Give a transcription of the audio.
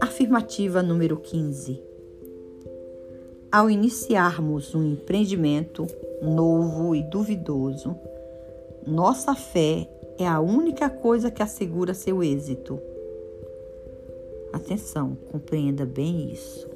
Afirmativa número 15. Ao iniciarmos um empreendimento novo e duvidoso, nossa fé é a única coisa que assegura seu êxito. Atenção, compreenda bem isso.